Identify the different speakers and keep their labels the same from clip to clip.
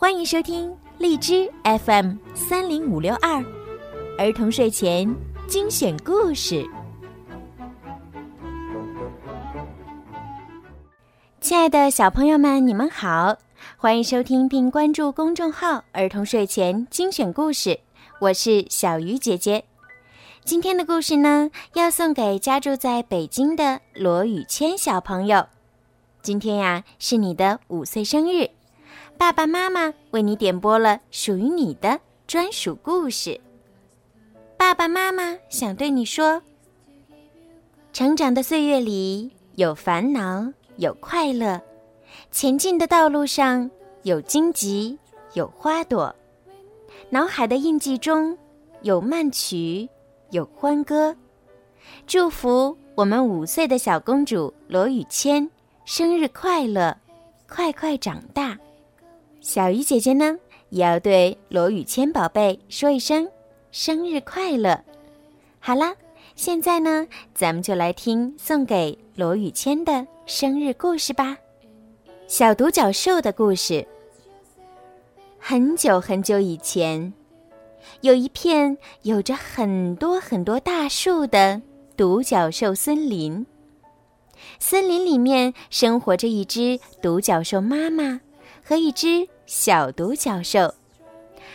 Speaker 1: 欢迎收听荔枝 FM 三零五六二儿童睡前精选故事。亲爱的小朋友们，你们好，欢迎收听并关注公众号“儿童睡前精选故事”，我是小鱼姐姐。今天的故事呢，要送给家住在北京的罗宇谦小朋友。今天呀，是你的五岁生日，爸爸妈妈为你点播了属于你的专属故事。爸爸妈妈想对你说：成长的岁月里有烦恼，有快乐；前进的道路上有荆棘，有花朵；脑海的印记中有慢曲，有欢歌。祝福我们五岁的小公主罗雨谦。生日快乐，快快长大！小鱼姐姐呢，也要对罗宇谦宝贝说一声生日快乐。好啦，现在呢，咱们就来听送给罗宇谦的生日故事吧。小独角兽的故事。很久很久以前，有一片有着很多很多大树的独角兽森林。森林里面生活着一只独角兽妈妈和一只小独角兽，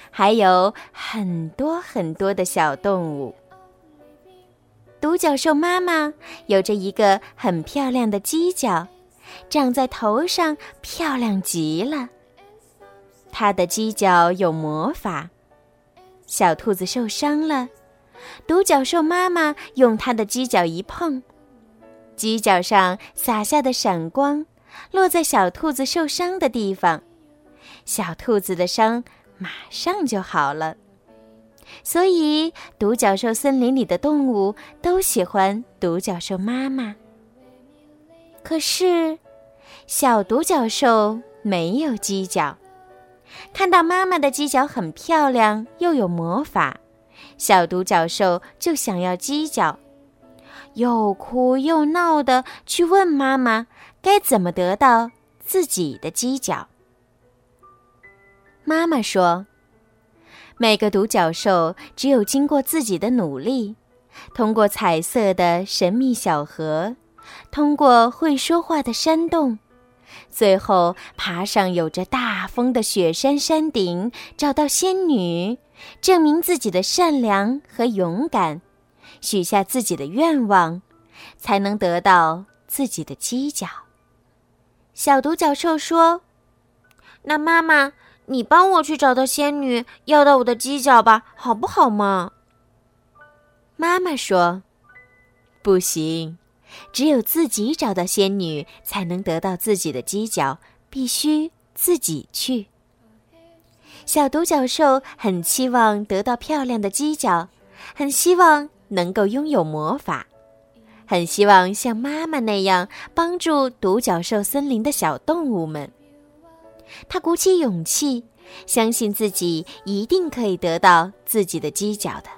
Speaker 1: 还有很多很多的小动物。独角兽妈妈有着一个很漂亮的犄角，长在头上，漂亮极了。它的犄角有魔法，小兔子受伤了，独角兽妈妈用它的犄角一碰。犄角上洒下的闪光，落在小兔子受伤的地方，小兔子的伤马上就好了。所以，独角兽森林里的动物都喜欢独角兽妈妈。可是，小独角兽没有犄角，看到妈妈的犄角很漂亮又有魔法，小独角兽就想要犄角。又哭又闹的去问妈妈该怎么得到自己的犄角。妈妈说：“每个独角兽只有经过自己的努力，通过彩色的神秘小河，通过会说话的山洞，最后爬上有着大风的雪山山顶，找到仙女，证明自己的善良和勇敢。”许下自己的愿望，才能得到自己的犄角。小独角兽说：“
Speaker 2: 那妈妈，你帮我去找到仙女，要到我的犄角吧，好不好嘛？”
Speaker 1: 妈妈说：“不行，只有自己找到仙女，才能得到自己的犄角，必须自己去。”小独角兽很期望得到漂亮的犄角，很希望。能够拥有魔法，很希望像妈妈那样帮助独角兽森林的小动物们。他鼓起勇气，相信自己一定可以得到自己的犄角的。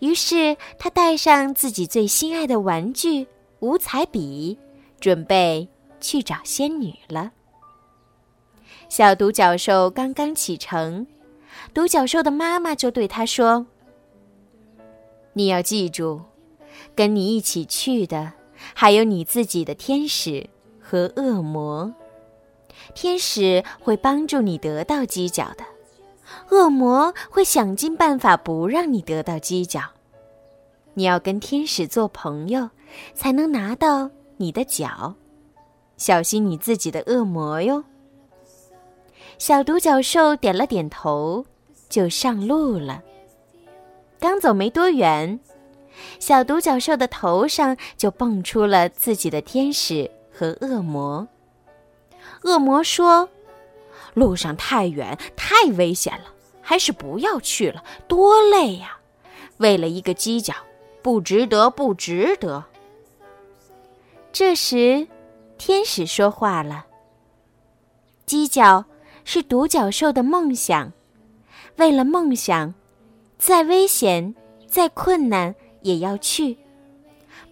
Speaker 1: 于是，他带上自己最心爱的玩具——五彩笔，准备去找仙女了。小独角兽刚刚启程，独角兽的妈妈就对他说。你要记住，跟你一起去的还有你自己的天使和恶魔。天使会帮助你得到犄角的，恶魔会想尽办法不让你得到犄角。你要跟天使做朋友，才能拿到你的角。小心你自己的恶魔哟。小独角兽点了点头，就上路了。刚走没多远，小独角兽的头上就蹦出了自己的天使和恶魔。恶魔说：“路上太远，太危险了，还是不要去了，多累呀！为了一个犄角，不值得，不值得。”这时，天使说话了：“犄角是独角兽的梦想，为了梦想。”再危险、再困难也要去。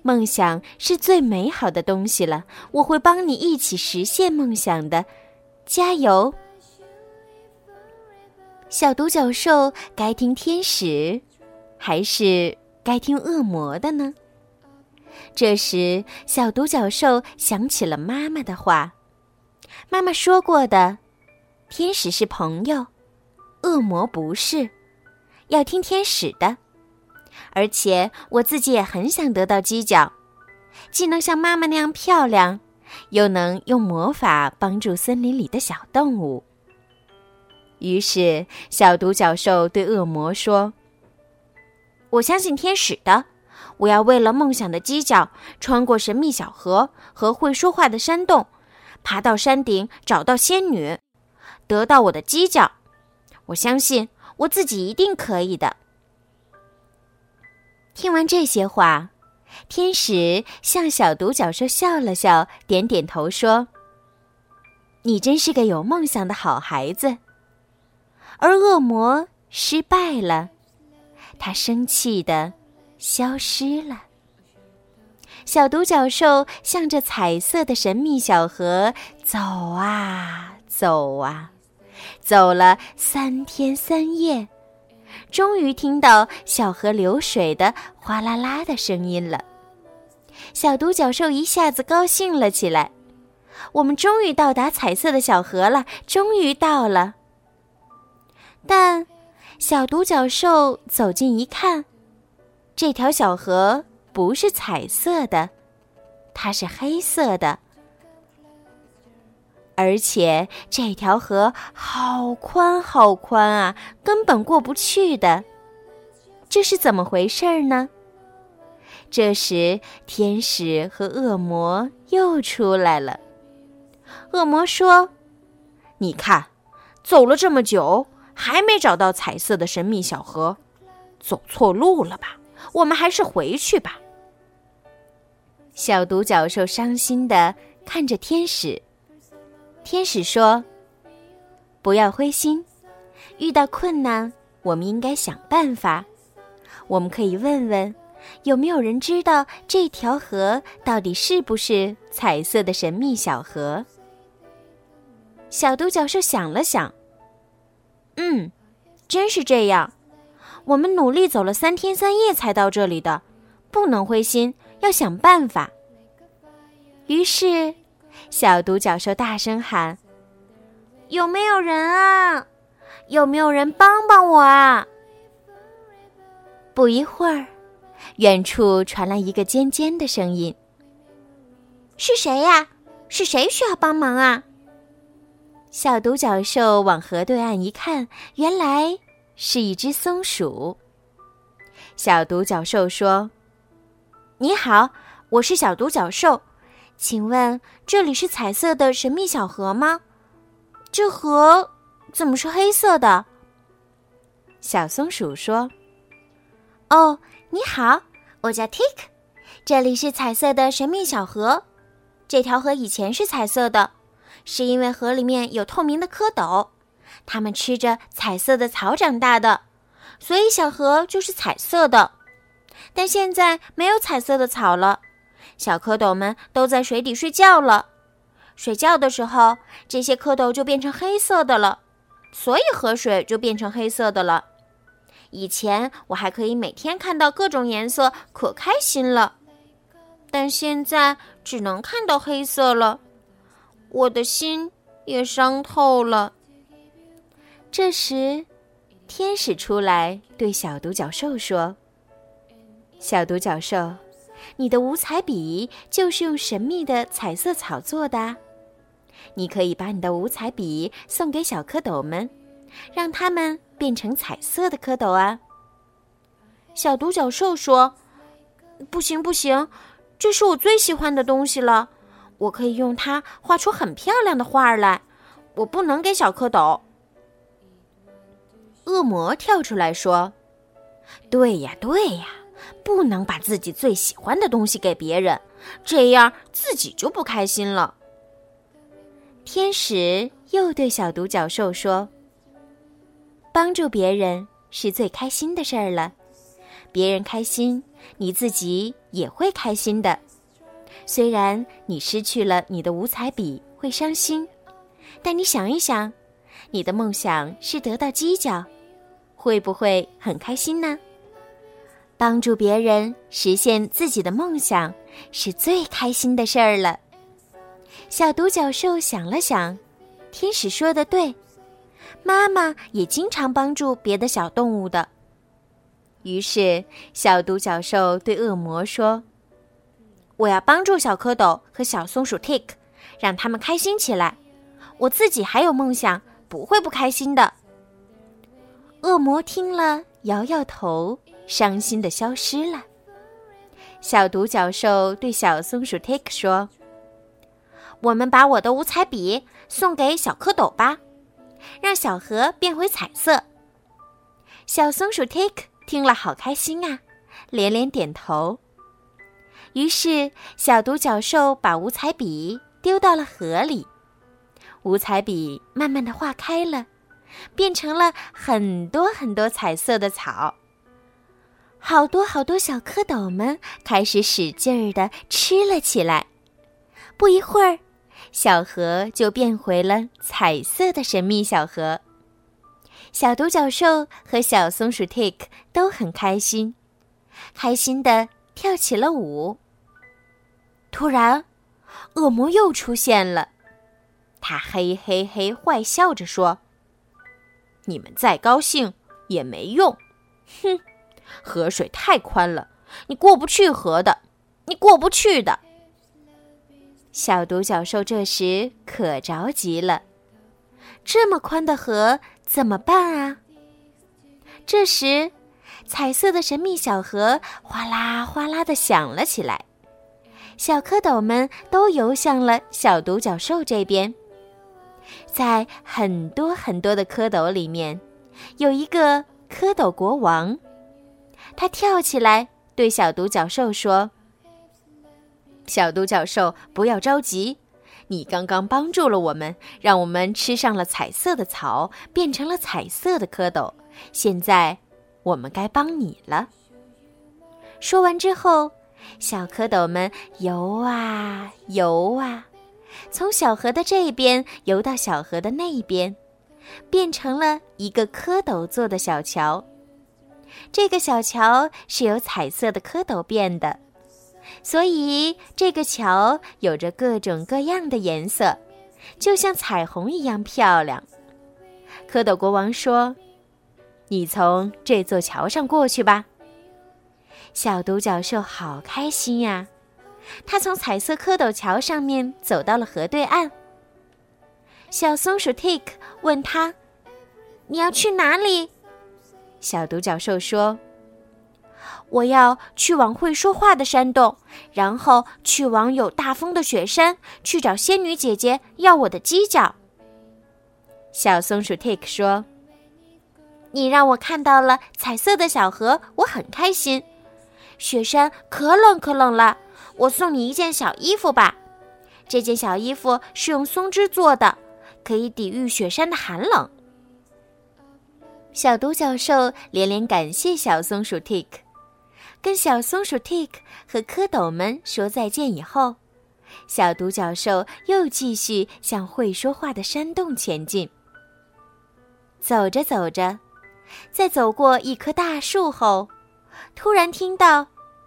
Speaker 1: 梦想是最美好的东西了，我会帮你一起实现梦想的，加油！小独角兽该听天使，还是该听恶魔的呢？这时，小独角兽想起了妈妈的话。妈妈说过的：“天使是朋友，恶魔不是，要听天使的。”而且我自己也很想得到犄角，既能像妈妈那样漂亮，又能用魔法帮助森林里的小动物。于是，小独角兽对恶魔说：“我相信天使的。我要为了梦想的犄角，穿过神秘小河和会说话的山洞，爬到山顶找到仙女，得到我的犄角。我相信我自己一定可以的。”听完这些话，天使向小独角兽笑了笑，点点头说：“你真是个有梦想的好孩子。”而恶魔失败了，他生气的消失了。小独角兽向着彩色的神秘小河走啊走啊，走了三天三夜，终于听到小河流水的哗啦啦的声音了。小独角兽一下子高兴了起来：“我们终于到达彩色的小河了，终于到了。”但小独角兽走近一看，这条小河不是彩色的，它是黑色的，而且这条河好宽好宽啊，根本过不去的。这是怎么回事呢？这时，天使和恶魔又出来了。恶魔说：“你看，走了这么久。”还没找到彩色的神秘小河，走错路了吧？我们还是回去吧。小独角兽伤心的看着天使。天使说：“不要灰心，遇到困难，我们应该想办法。我们可以问问，有没有人知道这条河到底是不是彩色的神秘小河？”小独角兽想了想。嗯，真是这样。我们努力走了三天三夜才到这里的，不能灰心，要想办法。于是，小独角兽大声喊：“有没有人啊？有没有人帮帮我啊？”不一会儿，远处传来一个尖尖的声音：“是谁呀？是谁需要帮忙啊？”小独角兽往河对岸一看，原来是一只松鼠。小独角兽说：“你好，我是小独角兽，请问这里是彩色的神秘小河吗？这河怎么是黑色的？”小松鼠说：“哦，你好，我叫 Tick，这里是彩色的神秘小河，这条河以前是彩色的。”是因为河里面有透明的蝌蚪，它们吃着彩色的草长大的，所以小河就是彩色的。但现在没有彩色的草了，小蝌蚪们都在水底睡觉了。睡觉的时候，这些蝌蚪就变成黑色的了，所以河水就变成黑色的了。以前我还可以每天看到各种颜色，可开心了，但现在只能看到黑色了。我的心也伤透了。这时，天使出来对小独角兽说：“小独角兽，你的五彩笔就是用神秘的彩色草做的。你可以把你的五彩笔送给小蝌蚪们，让它们变成彩色的蝌蚪啊。”小独角兽说：“不行，不行，这是我最喜欢的东西了。”我可以用它画出很漂亮的画来，我不能给小蝌蚪。恶魔跳出来说：“对呀，对呀，不能把自己最喜欢的东西给别人，这样自己就不开心了。”天使又对小独角兽说：“帮助别人是最开心的事儿了，别人开心，你自己也会开心的。”虽然你失去了你的五彩笔会伤心，但你想一想，你的梦想是得到犄角，会不会很开心呢？帮助别人实现自己的梦想是最开心的事儿了。小独角兽想了想，天使说的对，妈妈也经常帮助别的小动物的。于是，小独角兽对恶魔说：“我要帮助小蝌蚪和小松鼠 Tick，让他们开心起来。我自己还有梦想，不会不开心的。”恶魔听了，摇摇头。伤心的消失了。小独角兽对小松鼠 Tick 说：“我们把我的五彩笔送给小蝌蚪吧，让小河变回彩色。”小松鼠 Tick 听了好开心啊，连连点头。于是，小独角兽把五彩笔丢到了河里，五彩笔慢慢的化开了，变成了很多很多彩色的草。好多好多小蝌蚪们开始使劲儿的吃了起来，不一会儿，小河就变回了彩色的神秘小河。小独角兽和小松鼠 Tik 都很开心，开心的跳起了舞。突然，恶魔又出现了，他嘿嘿嘿坏笑着说：“你们再高兴也没用，哼！”河水太宽了，你过不去河的，你过不去的。小独角兽这时可着急了，这么宽的河怎么办啊？这时，彩色的神秘小河哗啦哗啦的响了起来，小蝌蚪们都游向了小独角兽这边。在很多很多的蝌蚪里面，有一个蝌蚪国王。他跳起来，对小独角兽说：“小独角兽，不要着急，你刚刚帮助了我们，让我们吃上了彩色的草，变成了彩色的蝌蚪。现在，我们该帮你了。”说完之后，小蝌蚪们游啊游啊，从小河的这边游到小河的那边，变成了一个蝌蚪做的小桥。这个小桥是由彩色的蝌蚪变的，所以这个桥有着各种各样的颜色，就像彩虹一样漂亮。蝌蚪国王说：“你从这座桥上过去吧。”小独角兽好开心呀，它从彩色蝌蚪桥上面走到了河对岸。小松鼠 Tick 问他：“你要去哪里？”小独角兽说：“我要去往会说话的山洞，然后去往有大风的雪山，去找仙女姐姐要我的犄角。”小松鼠 Tick 说：“你让我看到了彩色的小河，我很开心。雪山可冷可冷了，我送你一件小衣服吧。这件小衣服是用松枝做的，可以抵御雪山的寒冷。”小独角兽连连感谢小松鼠 Tick，跟小松鼠 Tick 和蝌蚪们说再见以后，小独角兽又继续向会说话的山洞前进。走着走着，在走过一棵大树后，突然听到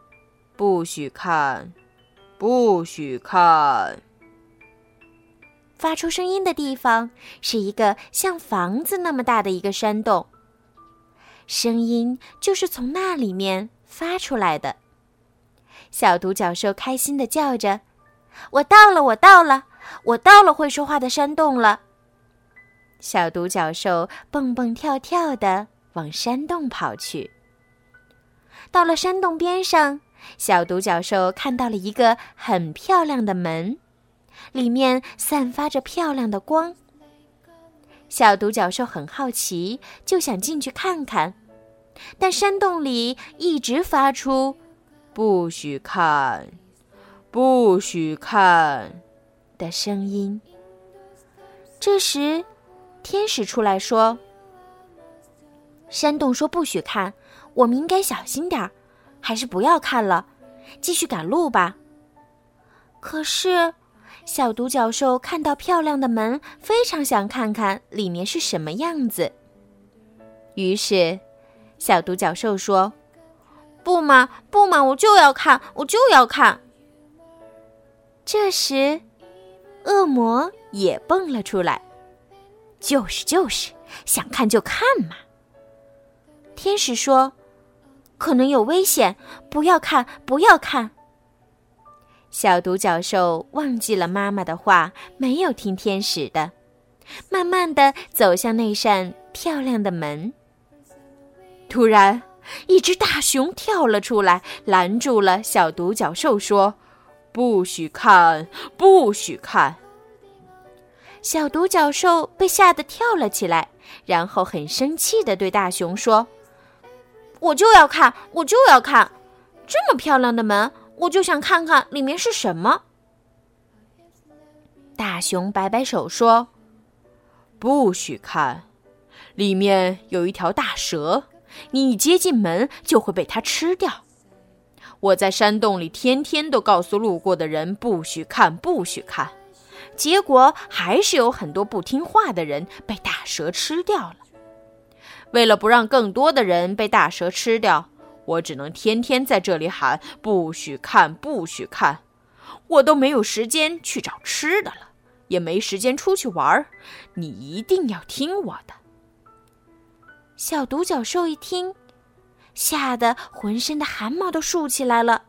Speaker 1: “不许看，不许看”。发出声音的地方是一个像房子那么大的一个山洞。声音就是从那里面发出来的。小独角兽开心的叫着：“我到了，我到了，我到了会说话的山洞了！”小独角兽蹦蹦跳跳的往山洞跑去。到了山洞边上，小独角兽看到了一个很漂亮的门，里面散发着漂亮的光。小独角兽很好奇，就想进去看看。但山洞里一直发出“不许看，不许看”的声音。这时，天使出来说：“山洞说不许看，我们应该小心点儿，还是不要看了，继续赶路吧。”可是，小独角兽看到漂亮的门，非常想看看里面是什么样子。于是，小独角兽说：“
Speaker 2: 不嘛，不嘛，我就要看，我就要看。”
Speaker 1: 这时，恶魔也蹦了出来：“就是就是，想看就看嘛。”天使说：“可能有危险，不要看，不要看。”小独角兽忘记了妈妈的话，没有听天使的，慢慢的走向那扇漂亮的门。突然，一只大熊跳了出来，拦住了小独角兽，说：“不许看，不许看！”小独角兽被吓得跳了起来，然后很生气的对大熊说：“
Speaker 2: 我就要看，我就要看，这么漂亮的门！”我就想看看里面是什么。
Speaker 1: 大熊摆摆手说：“不许看，里面有一条大蛇，你一接近门就会被它吃掉。我在山洞里天天都告诉路过的人不许看，不许看，结果还是有很多不听话的人被大蛇吃掉了。为了不让更多的人被大蛇吃掉。”我只能天天在这里喊“不许看，不许看”，我都没有时间去找吃的了，也没时间出去玩儿。你一定要听我的。小独角兽一听，吓得浑身的汗毛都竖起来了。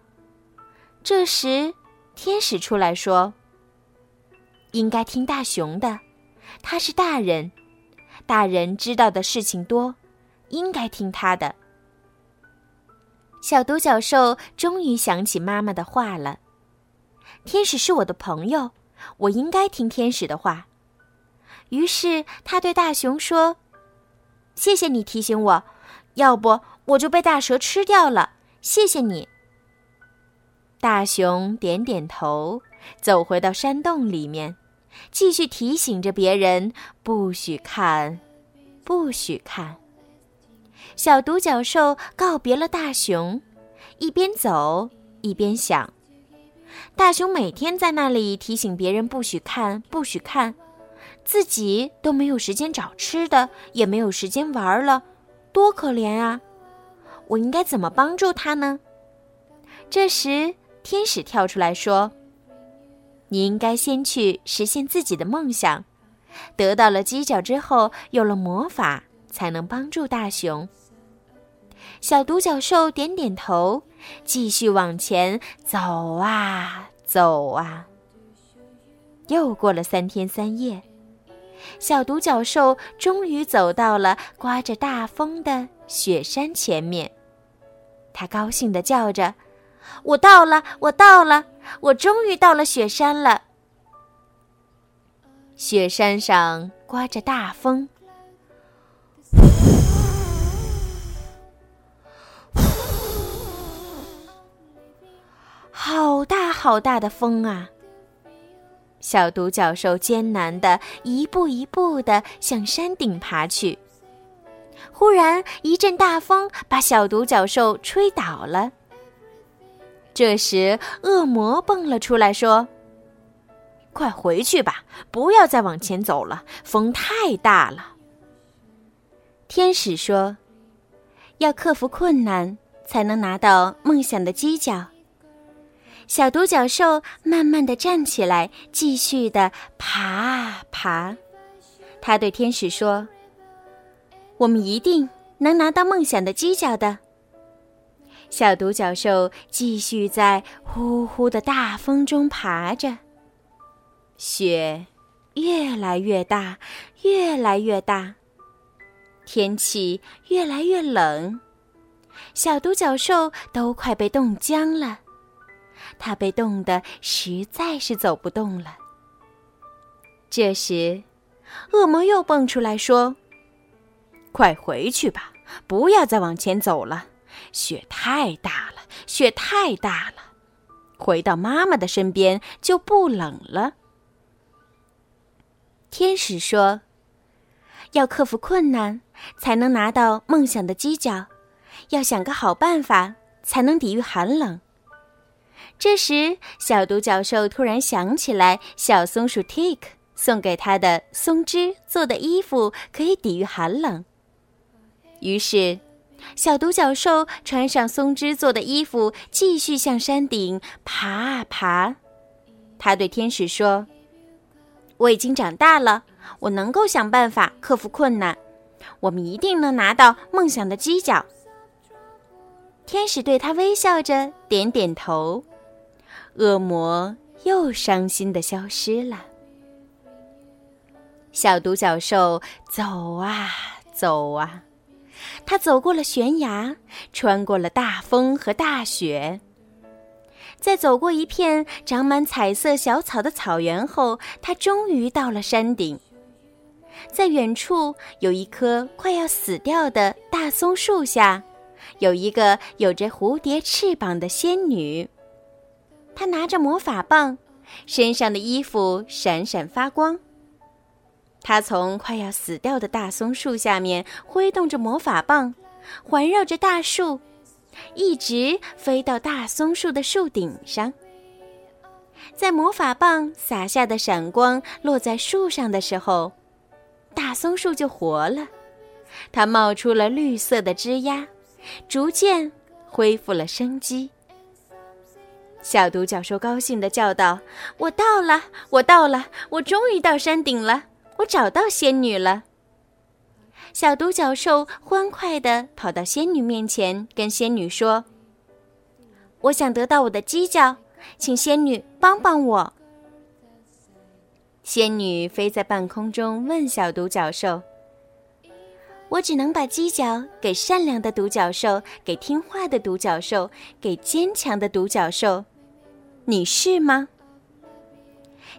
Speaker 1: 这时，天使出来说：“应该听大熊的，他是大人，大人知道的事情多，应该听他的。”小独角兽终于想起妈妈的话了。天使是我的朋友，我应该听天使的话。于是他对大熊说：“谢谢你提醒我，要不我就被大蛇吃掉了。谢谢你。”大熊点点头，走回到山洞里面，继续提醒着别人：“不许看，不许看。”小独角兽告别了大熊，一边走一边想：大熊每天在那里提醒别人不许看，不许看，自己都没有时间找吃的，也没有时间玩了，多可怜啊！我应该怎么帮助他呢？这时，天使跳出来说：“你应该先去实现自己的梦想，得到了犄角之后，有了魔法，才能帮助大熊。”小独角兽点点头，继续往前走啊走啊。又过了三天三夜，小独角兽终于走到了刮着大风的雪山前面。它高兴地叫着：“我到了！我到了！我终于到了雪山了！”雪山上刮着大风。好大好大的风啊！小独角兽艰难的一步一步的向山顶爬去。忽然一阵大风把小独角兽吹倒了。这时恶魔蹦了出来，说：“快回去吧，不要再往前走了，风太大了。”天使说：“要克服困难，才能拿到梦想的犄角。”小独角兽慢慢的站起来，继续的爬啊爬。他对天使说：“我们一定能拿到梦想的犄角的。”小独角兽继续在呼呼的大风中爬着。雪越来越大，越来越大。天气越来越冷，小独角兽都快被冻僵了。他被冻得实在是走不动了。这时，恶魔又蹦出来说：“快回去吧，不要再往前走了，雪太大了，雪太大了。回到妈妈的身边就不冷了。”天使说：“要克服困难，才能拿到梦想的犄角；要想个好办法，才能抵御寒冷。”这时，小独角兽突然想起来，小松鼠 Tick 送给他的松枝做的衣服可以抵御寒冷。于是，小独角兽穿上松枝做的衣服，继续向山顶爬啊爬。他对天使说：“我已经长大了，我能够想办法克服困难。我们一定能拿到梦想的犄角。”天使对他微笑着，点点头。恶魔又伤心的消失了。小独角兽走啊走啊，它走过了悬崖，穿过了大风和大雪，在走过一片长满彩色小草的草原后，它终于到了山顶。在远处有一棵快要死掉的大松树下，有一个有着蝴蝶翅膀的仙女。他拿着魔法棒，身上的衣服闪闪发光。他从快要死掉的大松树下面挥动着魔法棒，环绕着大树，一直飞到大松树的树顶上。在魔法棒洒下的闪光落在树上的时候，大松树就活了，它冒出了绿色的枝丫，逐渐恢复了生机。小独角兽高兴地叫道：“我到了！我到了！我终于到山顶了！我找到仙女了！”小独角兽欢快地跑到仙女面前，跟仙女说：“我想得到我的犄角，请仙女帮帮我。”仙女飞在半空中，问小独角兽：“我只能把犄角给善良的独角兽，给听话的独角兽，给坚强的独角兽。”你是吗？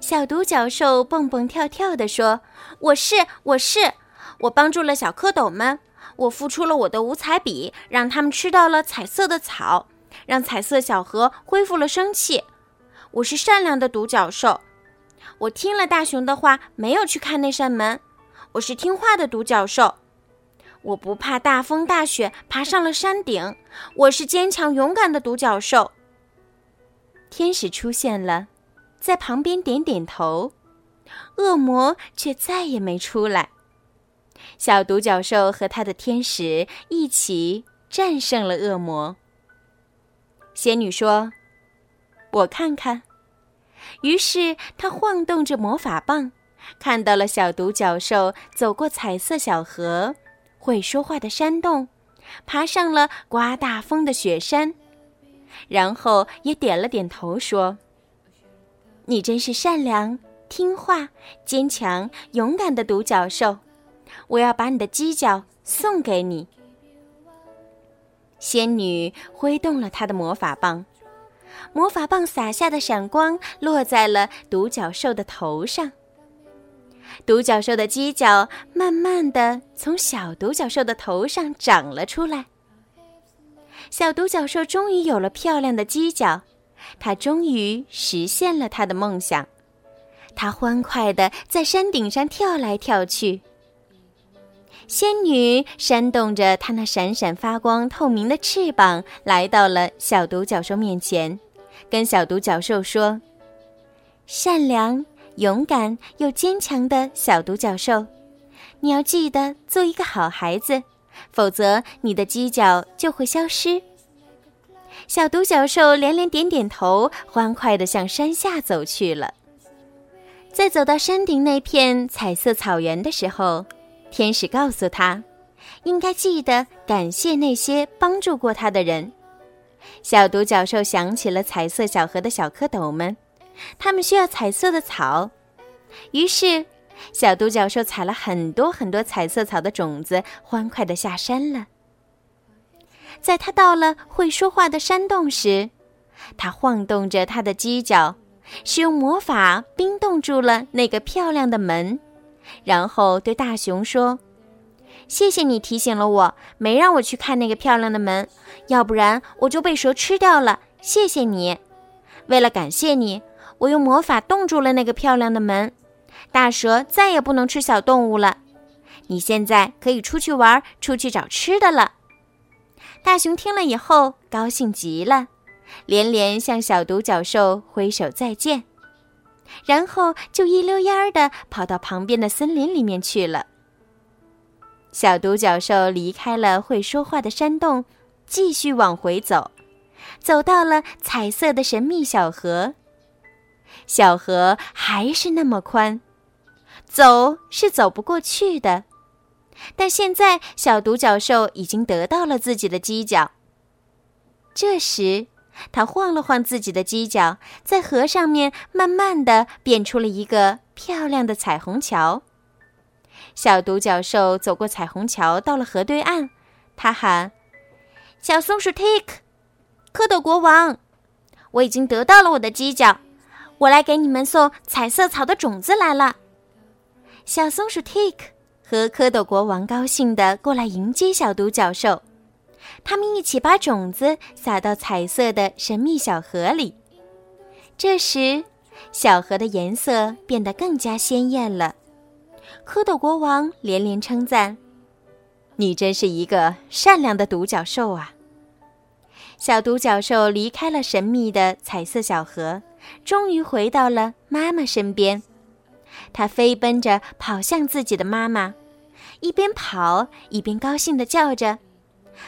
Speaker 1: 小独角兽蹦蹦跳跳地说：“我是，我是，我帮助了小蝌蚪们，我付出了我的五彩笔，让他们吃到了彩色的草，让彩色小河恢复了生气。我是善良的独角兽，我听了大熊的话，没有去看那扇门。我是听话的独角兽，我不怕大风大雪，爬上了山顶。我是坚强勇敢的独角兽。”天使出现了，在旁边点点头，恶魔却再也没出来。小独角兽和他的天使一起战胜了恶魔。仙女说：“我看看。”于是她晃动着魔法棒，看到了小独角兽走过彩色小河，会说话的山洞，爬上了刮大风的雪山。然后也点了点头，说：“你真是善良、听话、坚强、勇敢的独角兽，我要把你的犄角送给你。”仙女挥动了她的魔法棒，魔法棒洒下的闪光落在了独角兽的头上，独角兽的犄角慢慢的从小独角兽的头上长了出来。小独角兽终于有了漂亮的犄角，它终于实现了它的梦想。它欢快地在山顶上跳来跳去。仙女扇动着它那闪闪发光、透明的翅膀，来到了小独角兽面前，跟小独角兽说：“善良、勇敢又坚强的小独角兽，你要记得做一个好孩子。”否则，你的犄角就会消失。小独角兽连连点点头，欢快地向山下走去了。在走到山顶那片彩色草原的时候，天使告诉他，应该记得感谢那些帮助过他的人。小独角兽想起了彩色小河的小蝌蚪们，他们需要彩色的草，于是。小独角兽采了很多很多彩色草的种子，欢快地下山了。在它到了会说话的山洞时，它晃动着它的犄角，使用魔法冰冻住了那个漂亮的门，然后对大熊说：“谢谢你提醒了我，没让我去看那个漂亮的门，要不然我就被蛇吃掉了。谢谢你，为了感谢你，我用魔法冻住了那个漂亮的门。”大蛇再也不能吃小动物了，你现在可以出去玩，出去找吃的了。大熊听了以后高兴极了，连连向小独角兽挥手再见，然后就一溜烟儿的跑到旁边的森林里面去了。小独角兽离开了会说话的山洞，继续往回走，走到了彩色的神秘小河。小河还是那么宽，走是走不过去的。但现在，小独角兽已经得到了自己的犄角。这时，他晃了晃自己的犄角，在河上面慢慢的变出了一个漂亮的彩虹桥。小独角兽走过彩虹桥，到了河对岸，它喊：“小松鼠 Take，蝌蚪国王，我已经得到了我的犄角，我来给你们送彩色草的种子来了。”小松鼠 Take 和蝌蚪国王高兴地过来迎接小独角兽，他们一起把种子撒到彩色的神秘小河里。这时，小河的颜色变得更加鲜艳了。蝌蚪国王连连称赞：“你真是一个善良的独角兽啊！”小独角兽离开了神秘的彩色小河，终于回到了妈妈身边。它飞奔着跑向自己的妈妈，一边跑一边高兴地叫着：“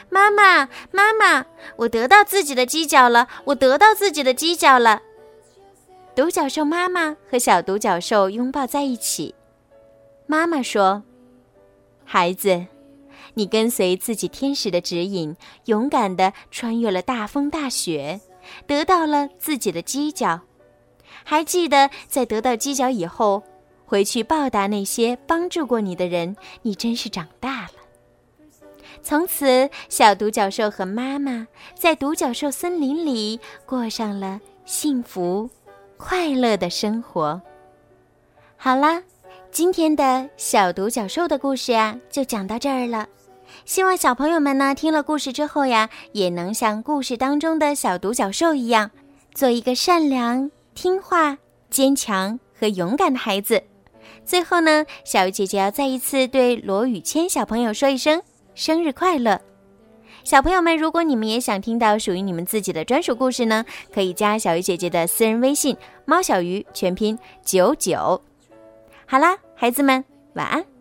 Speaker 1: 妈妈，妈妈，我得到自己的犄角了！我得到自己的犄角了！”独角兽妈妈和小独角兽拥抱在一起。妈妈说：“孩子，你跟随自己天使的指引，勇敢地穿越了大风大雪，得到了自己的犄角。还记得在得到犄角以后，回去报答那些帮助过你的人。你真是长大了。从此，小独角兽和妈妈在独角兽森林里过上了幸福、快乐的生活。好啦。”今天的小独角兽的故事呀，就讲到这儿了。希望小朋友们呢，听了故事之后呀，也能像故事当中的小独角兽一样，做一个善良、听话、坚强和勇敢的孩子。最后呢，小鱼姐姐要再一次对罗宇谦小朋友说一声生日快乐！小朋友们，如果你们也想听到属于你们自己的专属故事呢，可以加小鱼姐姐的私人微信“猫小鱼”全拼九九。好啦，孩子们，晚安。